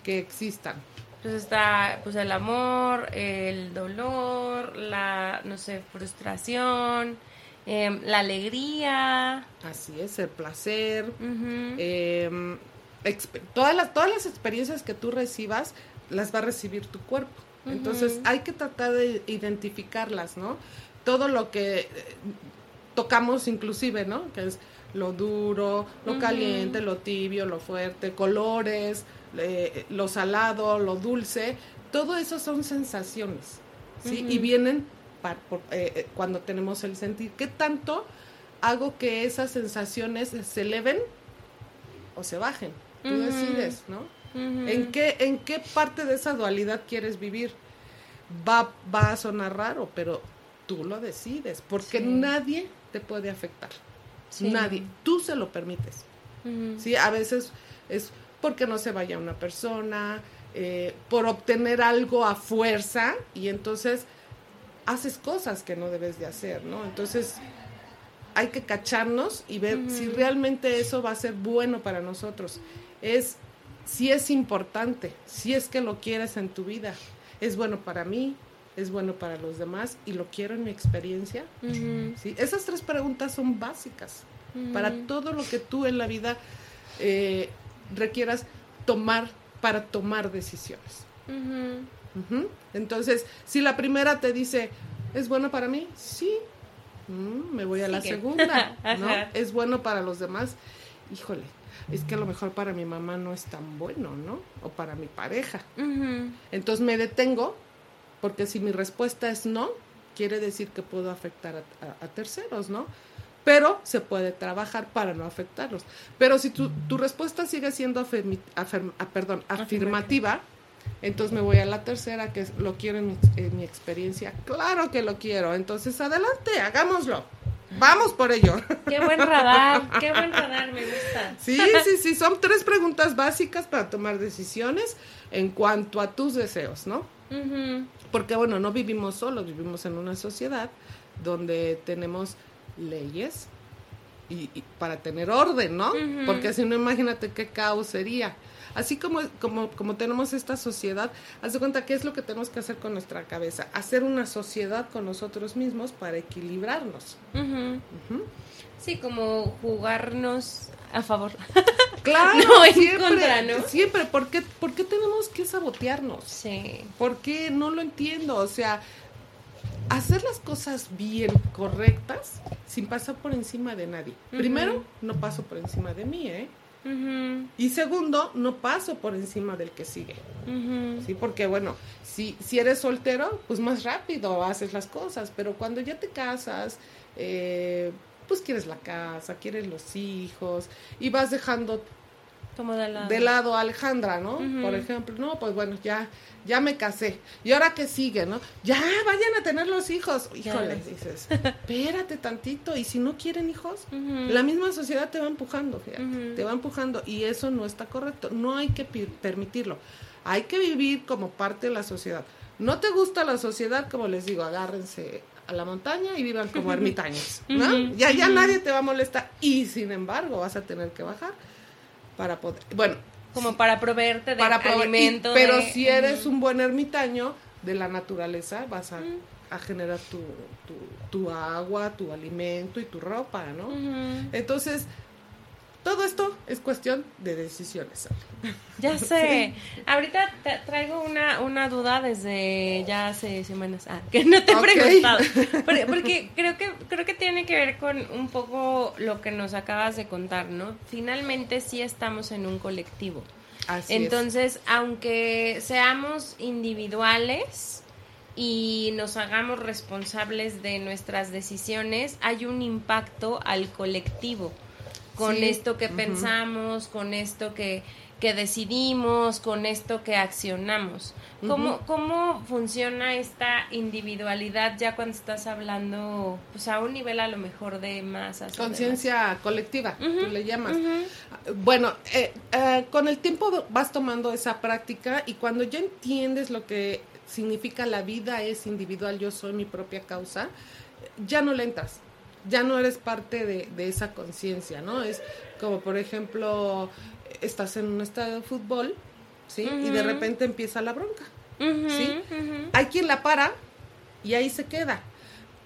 S1: que existan?
S2: Pues está pues el amor, el dolor, la, no sé, frustración, em, la alegría.
S1: Así es, el placer. Em, todas, las, todas las experiencias que tú recibas, las va a recibir tu cuerpo. Entonces hay que tratar de identificarlas, ¿no? Todo lo que tocamos inclusive, ¿no? Que es lo duro, lo caliente, lo tibio, lo fuerte, colores, lo salado, lo dulce, todo eso son sensaciones, ¿sí? Y vienen eh, eh, cuando tenemos el sentir. ¿Qué tanto hago que esas sensaciones se eleven o se bajen? Tú decides, ¿no? ¿En, qué, ¿En qué parte de esa dualidad quieres vivir? Va, va a sonar raro, pero tú lo decides, porque nadie te puede afectar. Nadie. Tú se lo permites. Sí, a veces es porque no se vaya una persona, eh, por obtener algo a fuerza y entonces haces cosas que no debes de hacer, ¿no? Entonces hay que cacharnos y ver si realmente eso va a ser bueno para nosotros. Es si es importante, si es que lo quieres en tu vida. Es bueno para mí, es bueno para los demás y lo quiero en mi experiencia? ¿Sí? Esas tres preguntas son básicas para todo lo que tú en la vida eh, requieras tomar para tomar decisiones. Entonces, si la primera te dice, ¿es bueno para mí? Sí. Mm, me voy a la segunda. ¿no? ¿Es bueno para los demás? Híjole, es que a lo mejor para mi mamá no es tan bueno, ¿no? O para mi pareja. Entonces me detengo porque si mi respuesta es no, quiere decir que puedo afectar a, terceros, ¿no? Pero se puede trabajar para no afectarlos. Pero si tu, respuesta sigue siendo ah, perdón, afirmativa, entonces me voy a la tercera, que es, lo quiero en mi, experiencia. Claro que lo quiero. Entonces, adelante, hagámoslo. Vamos por ello.
S2: Qué buen radar, qué buen radar, me gusta.
S1: Sí, sí, sí, son tres preguntas básicas para tomar decisiones en cuanto a tus deseos, ¿no? Porque bueno, no vivimos solos, vivimos en una sociedad donde tenemos leyes y, para tener orden, ¿no? Porque si no, imagínate qué caos sería. Así como, como, como tenemos esta sociedad, haz de cuenta qué es lo que tenemos que hacer con nuestra cabeza, hacer una sociedad con nosotros mismos para equilibrarnos.
S2: Sí, como jugarnos a favor.
S1: Claro, no, siempre, ¿no? Siempre, ¿por qué, ¿por qué tenemos que sabotearnos?
S2: Sí.
S1: ¿Por qué? No lo entiendo, o sea, hacer las cosas bien, correctas, sin pasar por encima de nadie. Primero, no paso por encima de mí, ¿eh? Y segundo, no paso por encima del que sigue. Sí, porque bueno, si, si eres soltero, pues más rápido haces las cosas, pero cuando ya te casas, eh, pues quieres la casa, quieres los hijos y vas dejando
S2: Como de lado.
S1: de lado Alejandra, ¿no? Por ejemplo, no, pues bueno, ya, ya me casé. ¿Y ahora qué sigue, no? Ya, vayan a tener los hijos. Híjole, dices, espérate tantito. ¿Y si no quieren hijos? La misma sociedad te va empujando, fíjate, te va empujando. Y eso no está correcto. No hay que permitirlo. Hay que vivir como parte de la sociedad. No te gusta la sociedad, como les digo, agárrense a la montaña y vivan como ermitaños, ¿no? Ya, ya nadie te va a molestar. Y sin embargo, vas a tener que bajar para poder. Bueno,
S2: Como para proveerte de
S1: para y-
S2: alimento.
S1: pero
S2: de-
S1: si eres un buen ermitaño de la naturaleza, vas a, a generar tu, tu, tu agua, tu alimento y tu ropa, ¿no? Entonces, todo esto es cuestión de decisiones.
S2: Ya sé. Ahorita te traigo una, una duda desde ya hace semanas. Ah, que no te he preguntado. Porque, porque creo que creo que tiene que ver con un poco lo que nos acabas de contar, ¿no? Finalmente sí estamos en un colectivo.
S1: Así es.
S2: Entonces, aunque seamos individuales y nos hagamos responsables de nuestras decisiones, hay un impacto al colectivo con
S1: Sí,
S2: esto que pensamos, con esto que, que decidimos, con esto que accionamos. ¿Cómo, ¿Cómo funciona esta individualidad ya cuando estás hablando pues, a un nivel a lo mejor de masas?
S1: Conciencia colectiva, tú le llamas. Bueno, eh, eh, con el tiempo vas tomando esa práctica y cuando ya entiendes lo que significa la vida es individual, yo soy mi propia causa, ya no le entras, ya no eres parte de, de esa conciencia, ¿no? Es como, por ejemplo, estás en un estadio de fútbol, ¿sí? Y de repente empieza la bronca. Sí. Hay quien la para y ahí se queda.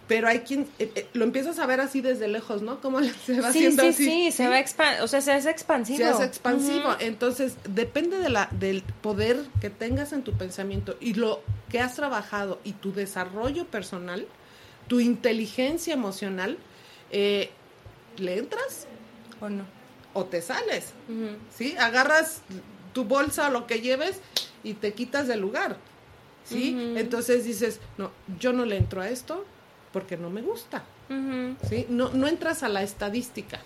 S1: Pero hay quien eh, eh, lo empiezas a ver así desde lejos, ¿no? Como se va
S2: Sí,
S1: haciendo
S2: sí,
S1: así.
S2: sí, se va expan o sea, se hace expansivo.
S1: Se hace expansivo. Entonces, depende de la, del poder que tengas en tu pensamiento y lo que has trabajado y tu desarrollo personal, tu inteligencia emocional, eh, ¿le entras
S2: ¿O no?
S1: o te sales? ¿Sí? Agarras tu bolsa o lo que lleves y te quitas del lugar. ¿Sí? Entonces dices, no, yo no le entro a esto porque no me gusta. ¿sí? No, no entras a la estadística,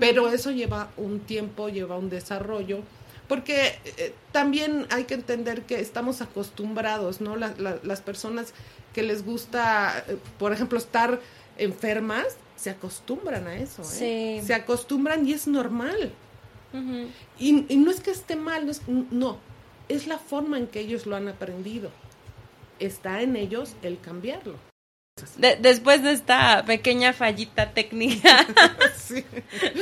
S1: pero eso lleva un tiempo, lleva un desarrollo, porque eh, también hay que entender que estamos acostumbrados, ¿no? La- la- las personas que les gusta, eh, por ejemplo, estar enfermas, se acostumbran a eso, ¿eh?
S2: Sí.
S1: Se acostumbran y es normal. Y, y no es que esté mal, no, es, no, es la forma en que ellos lo han aprendido. Está en ellos el cambiarlo.
S2: De- después de esta pequeña fallita técnica,
S1: Sí.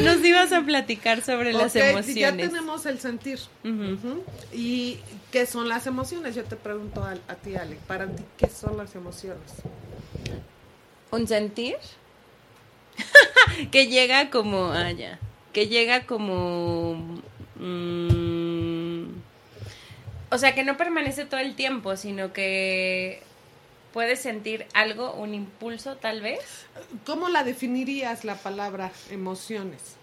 S2: nos ibas a platicar sobre las
S1: Ok, Ya
S2: emociones.
S1: tenemos el sentir. ¿Y qué son las emociones? Yo te pregunto a, a ti, Ale, para ti, ¿qué son las emociones?
S2: ¿Un sentir? que llega como. Ah, ya. Que llega como. mm, o sea, que no permanece todo el tiempo, sino que puedes sentir algo, un impulso tal vez.
S1: ¿Cómo la definirías la palabra emociones?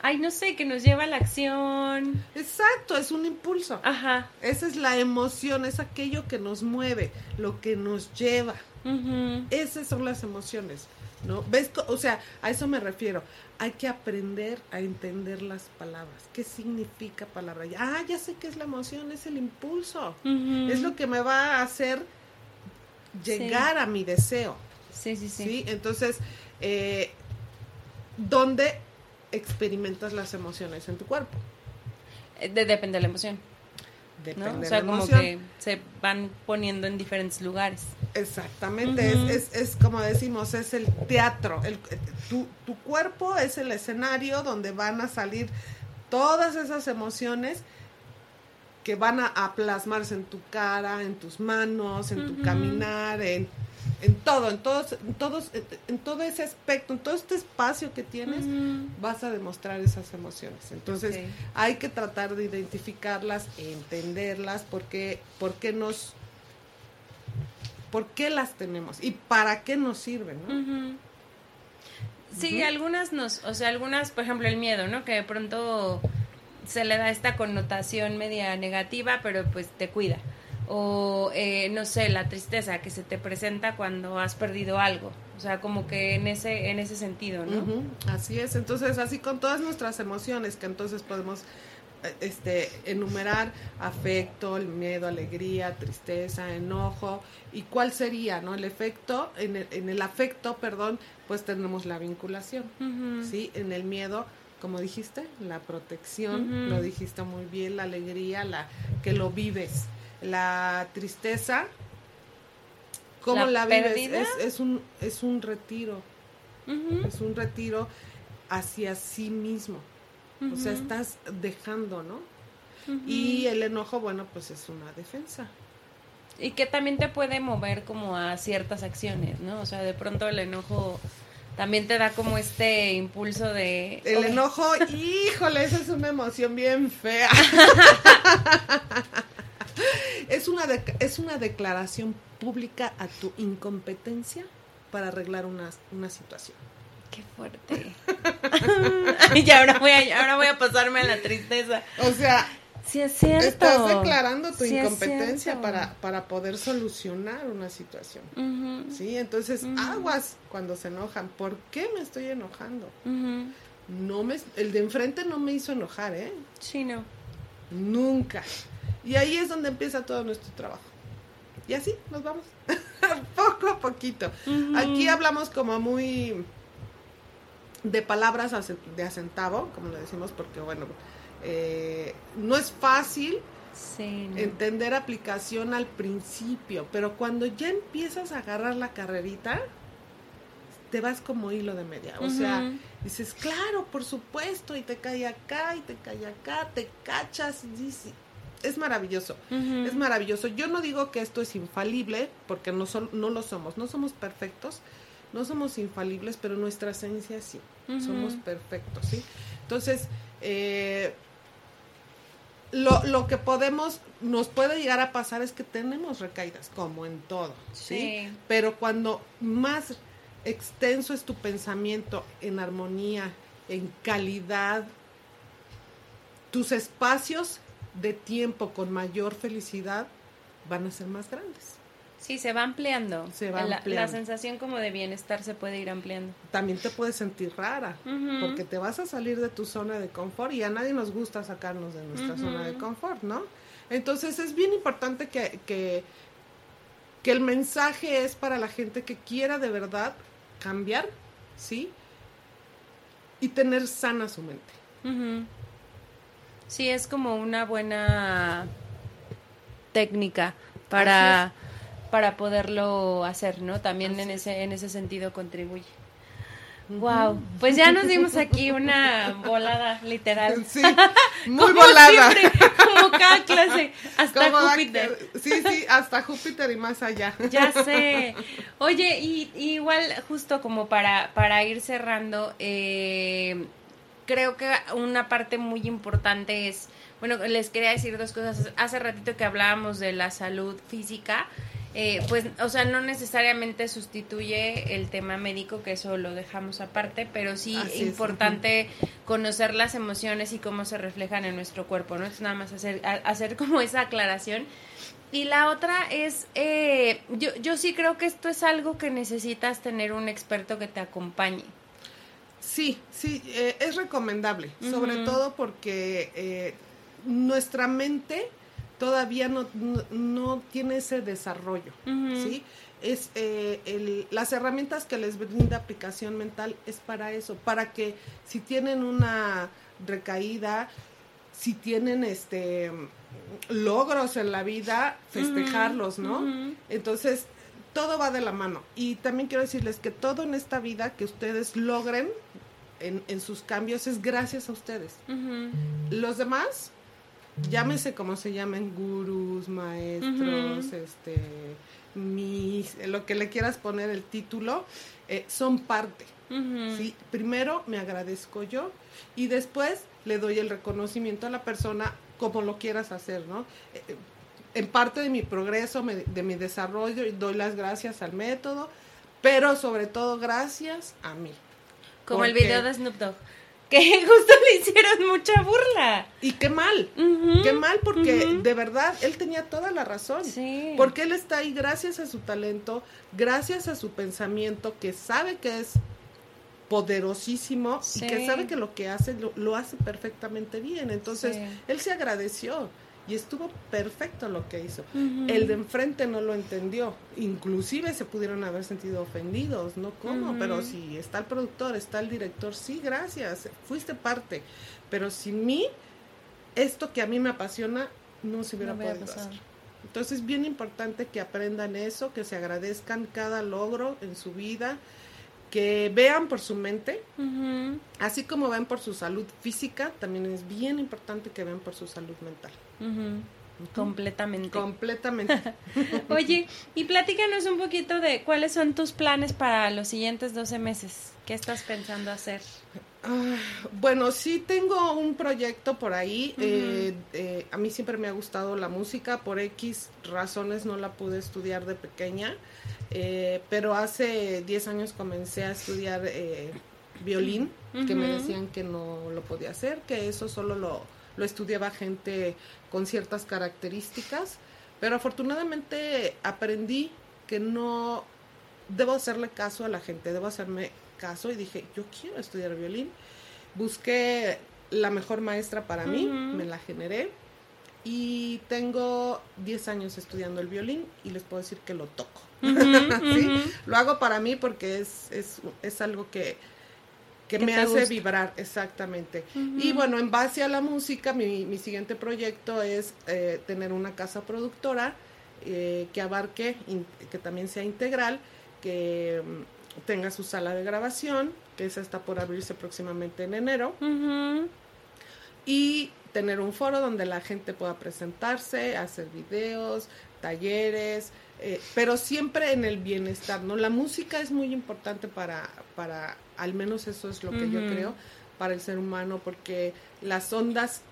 S2: Ay, no sé, que nos lleva a la acción.
S1: Exacto, es un impulso.
S2: Ajá.
S1: Esa es la emoción, es aquello que nos mueve, lo que nos lleva. Esas son las emociones, ¿no? ¿Ves? O sea, a eso me refiero. Hay que aprender a entender las palabras. ¿Qué significa palabra? Ah, ya sé qué es la emoción, es el impulso. Es lo que me va a hacer llegar a mi deseo.
S2: Sí, sí, sí.
S1: ¿sí? Entonces, eh, ¿dónde experimentas las emociones en tu cuerpo?
S2: Eh, de- depende de la emoción,
S1: Depende
S2: ¿no? O
S1: de
S2: sea,
S1: la
S2: como
S1: emoción.
S2: que se van poniendo en diferentes lugares.
S1: Exactamente, es, es, es como decimos, es el teatro. El, tu, tu cuerpo es el escenario donde van a salir todas esas emociones que van a, a plasmarse en tu cara, en tus manos, en tu caminar, en, en todo, en todos, en todos, en todo ese aspecto, en todo este espacio que tienes, vas a demostrar esas emociones. Entonces, hay que tratar de identificarlas, entenderlas, porque, por qué nos por qué las tenemos y para qué nos sirven, ¿no?
S2: Sí, algunas nos, o sea, algunas, por ejemplo, el miedo, ¿no? Que de pronto se le da esta connotación media negativa, pero pues te cuida. o eh, no sé, la tristeza que se te presenta cuando has perdido algo. O sea, como que en ese, en ese sentido, ¿no?
S1: Así es. Entonces, así con todas nuestras emociones, que entonces podemos este, enumerar afecto, el miedo, alegría, tristeza, enojo. ¿Y cuál sería, no? El efecto, en el, en el afecto, perdón, pues tenemos la vinculación, ¿sí? En el miedo, como dijiste, la protección, lo dijiste muy bien, la alegría, la que lo vives. La tristeza, ¿cómo la, vives? Es, un, es un retiro, es un retiro hacia sí mismo. O sea, estás dejando, ¿no? Y el enojo, bueno, pues es una defensa.
S2: Y que también te puede mover como a ciertas acciones, ¿no? O sea, de pronto el enojo también te da como este impulso de...
S1: El enojo, híjole, esa es una emoción bien fea. es, una es una declaración pública a tu incompetencia para arreglar una, una situación.
S2: Qué fuerte. y ahora voy, a, ahora voy a pasarme a la tristeza.
S1: O sea,
S2: Sí, es cierto.
S1: Estás declarando tu incompetencia para, para poder solucionar una situación. Sí, entonces aguas cuando se enojan. ¿Por qué me estoy enojando? No me, el de enfrente no me hizo enojar, ¿eh?
S2: Sí, no.
S1: Nunca. Y ahí es donde empieza todo nuestro trabajo. Y así nos vamos. Poco a poquito. Aquí hablamos como muy de palabras de acentavo, como lo decimos, porque bueno, eh, no es fácil entender aplicación al principio, pero cuando ya empiezas a agarrar la carrerita, te vas como hilo de media. O sea, dices, claro, por supuesto, y te cae acá, y te cae acá, te cachas, dices, es maravilloso, es maravilloso. Yo no digo que esto es infalible, porque no, no lo somos, no somos perfectos, no somos infalibles, pero nuestra esencia sí, somos perfectos, ¿sí? Entonces, eh, lo, lo que podemos, nos puede llegar a pasar es que tenemos recaídas, como en todo, ¿sí? Pero cuando más extenso es tu pensamiento en armonía, en calidad, tus espacios de tiempo con mayor felicidad van a ser más grandes.
S2: Sí, se va ampliando. Se va la, La sensación como de bienestar se puede ir ampliando.
S1: También te puedes sentir rara, porque te vas a salir de tu zona de confort y a nadie nos gusta sacarnos de nuestra zona de confort, ¿no? Entonces es bien importante que, que, que el mensaje es para la gente que quiera de verdad cambiar, ¿sí? Y tener sana su mente.
S2: Sí, es como una buena técnica para para poderlo hacer, ¿no? También en ese, en ese sentido contribuye. Wow, pues ya nos dimos aquí una volada literal.
S1: Sí, muy volada.
S2: como cada clase, hasta Júpiter.
S1: sí, sí, hasta Júpiter y más allá.
S2: Ya sé. Oye, y, igual justo como para, para ir cerrando, eh, creo que una parte muy importante es, bueno, les quería decir dos cosas. Hace ratito que hablábamos de la salud física, eh, pues, o sea, no necesariamente sustituye el tema médico, que eso lo dejamos aparte, pero sí es importante conocer las emociones y cómo se reflejan en nuestro cuerpo, ¿no? Es nada más hacer, hacer como esa aclaración. Y la otra es, eh, yo, yo sí creo que esto es algo que necesitas tener un experto que te acompañe.
S1: Sí, sí, eh, es recomendable, sobre todo porque nuestra mente todavía no, no, tiene ese desarrollo, ¿sí? Es, eh, las herramientas que les brinda aplicación mental es para eso, para que si tienen una recaída, si tienen este logros en la vida, festejarlos, ¿no? Entonces, todo va de la mano. Y también quiero decirles que todo en esta vida que ustedes logren en, en sus cambios es gracias a ustedes. Los demás llámese como se llamen, gurús, maestros, este, mis, lo que le quieras poner el título, eh, son parte. ¿sí? Primero me agradezco yo y después le doy el reconocimiento a la persona como lo quieras hacer, ¿no? Eh, eh, en parte de mi progreso, de mi desarrollo, doy las gracias al método, pero sobre todo gracias a mí.
S2: Como el video de Snoop Dogg. Que justo le hicieron mucha burla.
S1: Y qué mal, qué mal, porque de verdad él tenía toda la razón.
S2: Sí.
S1: Porque él está ahí gracias a su talento, gracias a su pensamiento, que sabe que es poderosísimo y que sabe que lo que hace lo, hace perfectamente bien. Entonces, él se agradeció y estuvo perfecto lo que hizo. El de enfrente no lo entendió, inclusive se pudieron haber sentido ofendidos, ¿no? ¿Cómo? Pero si está el productor, está el director, sí, gracias, fuiste parte, pero sin mí, esto que a mí me apasiona no se hubiera podido hacer. Entonces es bien importante que aprendan eso, que se agradezcan cada logro en su vida, que vean por su mente, así como ven por su salud física, también es bien importante que vean por su salud mental.
S2: Completamente.
S1: Completamente.
S2: Oye, y platícanos un poquito de cuáles son tus planes para los siguientes 12 meses. ¿Qué estás pensando hacer?
S1: Ah, bueno, sí tengo un proyecto por ahí. Eh, eh, a mí siempre me ha gustado la música. Por X razones no la pude estudiar de pequeña. Eh, pero hace 10 años comencé a estudiar violín, que me decían que no lo podía hacer, que eso solo lo, lo estudiaba gente con ciertas características. Pero afortunadamente aprendí que no debo hacerle caso a la gente, debo hacerme caso y dije, yo quiero estudiar violín. Busqué la mejor maestra para mí, me la generé y tengo 10 años estudiando el violín y les puedo decir que lo toco. Lo hago para mí porque es, es, es algo que, que me hace vibrar, exactamente. Y bueno, en base a la música, mi, mi siguiente proyecto es eh, tener una casa productora eh, que abarque, que también sea integral, que tenga su sala de grabación, que esa está por abrirse próximamente en enero. Y tener un foro donde la gente pueda presentarse, hacer videos, talleres, eh, pero siempre en el bienestar, ¿no? La música es muy importante para, para al menos eso es lo que yo creo, para el ser humano, porque las ondas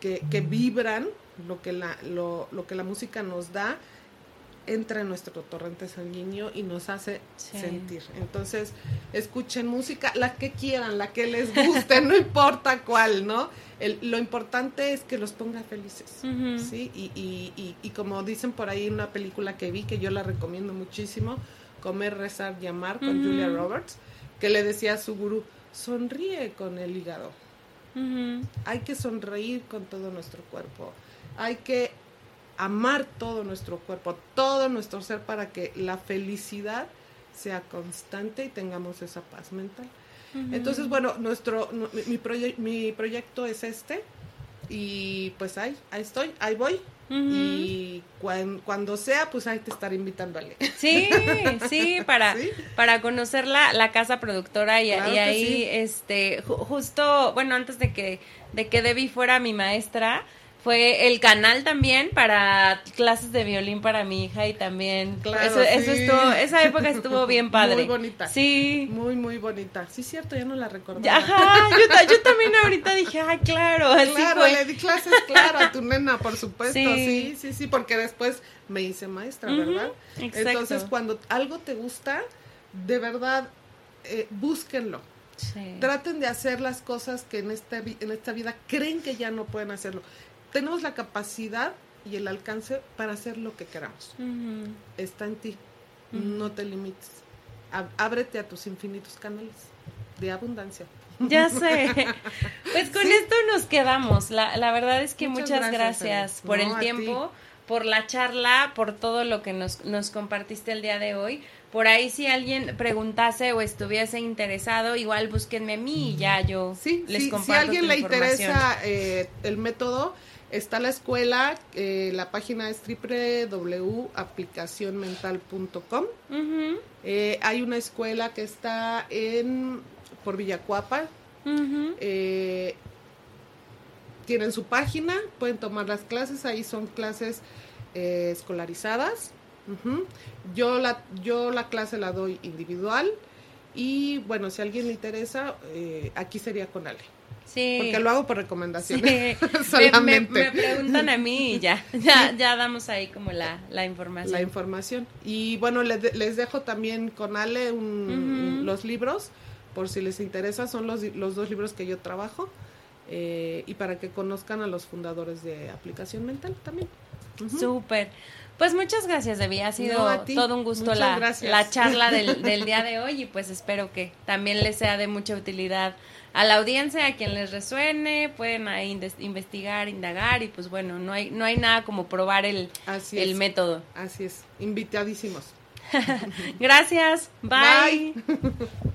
S1: que, que vibran, lo que la, lo, lo que la música nos da, entra en nuestro torrente sanguíneo y nos hace sentir. Entonces, escuchen música, la que quieran, la que les guste, no importa cuál, ¿no? lo importante es que los ponga felices, ¿sí? Y, y, y, como dicen por ahí en una película que vi, que yo la recomiendo muchísimo, Comer, Rezar, Llamar, con Julia Roberts, que le decía a su gurú, sonríe con el hígado. Hay que sonreír con todo nuestro cuerpo. Hay que amar todo nuestro cuerpo, todo nuestro ser para que la felicidad sea constante y tengamos esa paz mental. Entonces, bueno, nuestro mi, mi proyecto es este y pues ahí, ahí estoy, ahí voy. Y cuando sea, pues ahí te estaré invitando a leer.
S2: Sí, sí, para, para conocer la, la, casa productora y, ahí, este, justo, bueno, antes de que, de que Debbie fuera mi maestra, fue el canal también para clases de violín para mi hija y también eso, eso estuvo, esa época estuvo bien padre.
S1: Muy bonita.
S2: Sí.
S1: Muy, muy bonita. Sí, cierto, ya no la recuerdo.
S2: Ajá, yo, yo, también ahorita dije, ay, claro, así
S1: Claro, le di clases, claro, a tu nena, por supuesto. Sí, sí, sí, porque después me hice maestra, ¿verdad? Exacto. Entonces, cuando algo te gusta, de verdad, eh, búsquenlo. Sí. Traten de hacer las cosas que en esta, en esta vida creen que ya no pueden hacerlo tenemos la capacidad y el alcance para hacer lo que queramos. Está en ti. No te limites. Ábrete a tus infinitos canales de abundancia.
S2: Ya sé. Pues con esto nos quedamos. La, la, verdad es que muchas, gracias, por el tiempo, por la charla, por todo lo que nos, nos compartiste el día de hoy. Por ahí si alguien preguntase o estuviese interesado, igual búsquenme a mí y ya yo
S1: sí, les sí, Si a alguien le interesa eh, el método, Está la escuela, eh, la página es www.aplicacionmental.com. Eh, hay una escuela que está en por Villacuapa. Eh, tienen su página, pueden tomar las clases, ahí son clases escolarizadas. yo, la, yo la clase la doy individual y bueno, si a alguien le interesa, aquí sería con Ale.
S2: Sí.
S1: Porque lo hago por recomendación. Solamente.
S2: Me, preguntan a mí y ya, ya, ya damos ahí como la, la información.
S1: La información. Y bueno, les, les dejo también con Ale los libros por si les interesa, son los, los dos libros que yo trabajo eh, y para que conozcan a los fundadores de Aplicación Mental también.
S2: Súper. Pues muchas gracias, Debbie. Ha sido todo un gusto la, la, charla del, del, día de hoy y pues espero que también les sea de mucha utilidad a la audiencia, a quien les resuene, pueden ahí investigar, indagar y pues bueno, no hay, no hay nada como probar el, el método.
S1: Así es, invitadísimos.
S2: Gracias, bye.